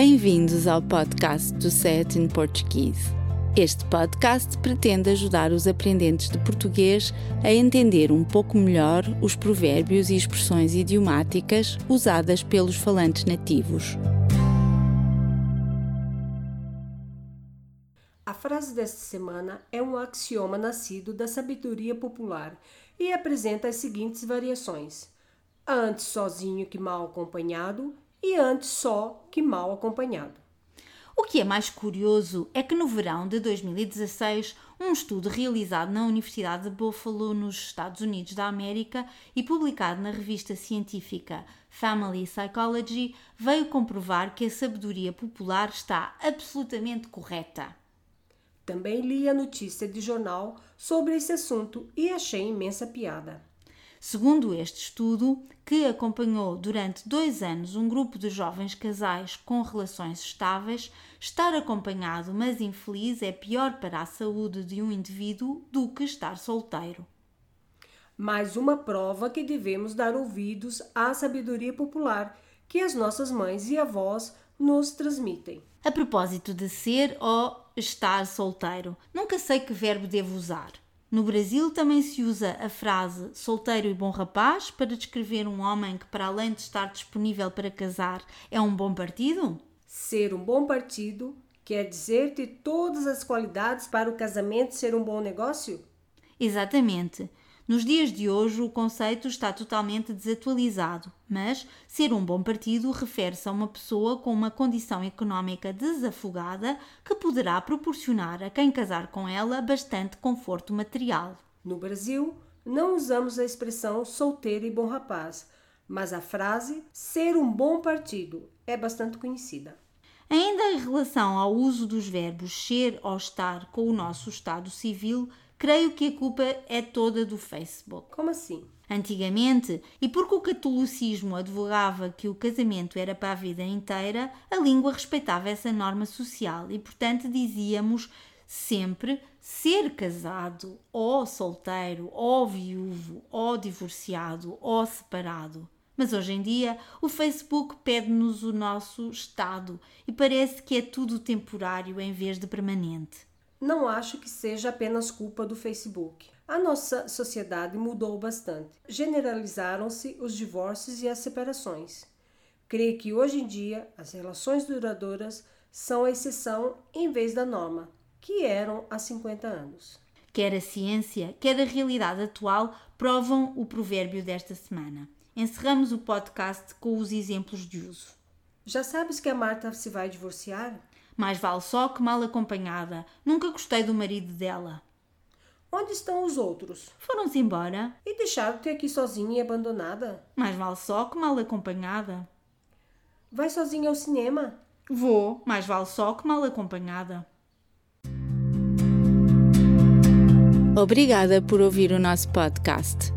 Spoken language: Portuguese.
Bem-vindos ao podcast do Set in Portuguese. Este podcast pretende ajudar os aprendentes de português a entender um pouco melhor os provérbios e expressões idiomáticas usadas pelos falantes nativos. A frase desta semana é um axioma nascido da sabedoria popular e apresenta as seguintes variações: antes sozinho que mal acompanhado e antes só que mal acompanhado. O que é mais curioso é que no verão de 2016, um estudo realizado na Universidade de Buffalo, nos Estados Unidos da América, e publicado na revista científica Family Psychology, veio comprovar que a sabedoria popular está absolutamente correta. Também li a notícia de jornal sobre esse assunto e achei imensa piada. Segundo este estudo, que acompanhou durante dois anos um grupo de jovens casais com relações estáveis, estar acompanhado mas infeliz é pior para a saúde de um indivíduo do que estar solteiro. Mais uma prova que devemos dar ouvidos à sabedoria popular que as nossas mães e avós nos transmitem. A propósito de ser ou estar solteiro, nunca sei que verbo devo usar. No Brasil também se usa a frase solteiro e bom rapaz para descrever um homem que, para além de estar disponível para casar, é um bom partido? Ser um bom partido quer dizer ter todas as qualidades para o casamento ser um bom negócio? Exatamente. Nos dias de hoje, o conceito está totalmente desatualizado, mas ser um bom partido refere-se a uma pessoa com uma condição económica desafogada que poderá proporcionar a quem casar com ela bastante conforto material. No Brasil, não usamos a expressão solteiro e bom rapaz, mas a frase ser um bom partido é bastante conhecida. Ainda em relação ao uso dos verbos ser ou estar com o nosso estado civil, creio que a culpa é toda do Facebook. Como assim? Antigamente, e porque o catolicismo advogava que o casamento era para a vida inteira, a língua respeitava essa norma social e, portanto, dizíamos sempre ser casado, ou solteiro, ou viúvo, ou divorciado, ou separado. Mas hoje em dia o Facebook pede-nos o nosso estado e parece que é tudo temporário em vez de permanente não acho que seja apenas culpa do Facebook. A nossa sociedade mudou bastante. Generalizaram-se os divórcios e as separações. Creio que hoje em dia as relações duradouras são a exceção em vez da norma, que eram há 50 anos. Quer a ciência, quer a realidade atual provam o provérbio desta semana. Encerramos o podcast com os exemplos de uso. Já sabes que a Marta se vai divorciar? Mais vale só que mal acompanhada. Nunca gostei do marido dela. Onde estão os outros? Foram-se embora. E deixaram-te aqui sozinha e abandonada? Mais vale só que mal acompanhada. Vai sozinha ao cinema? Vou, mais vale só que mal acompanhada. Obrigada por ouvir o nosso podcast.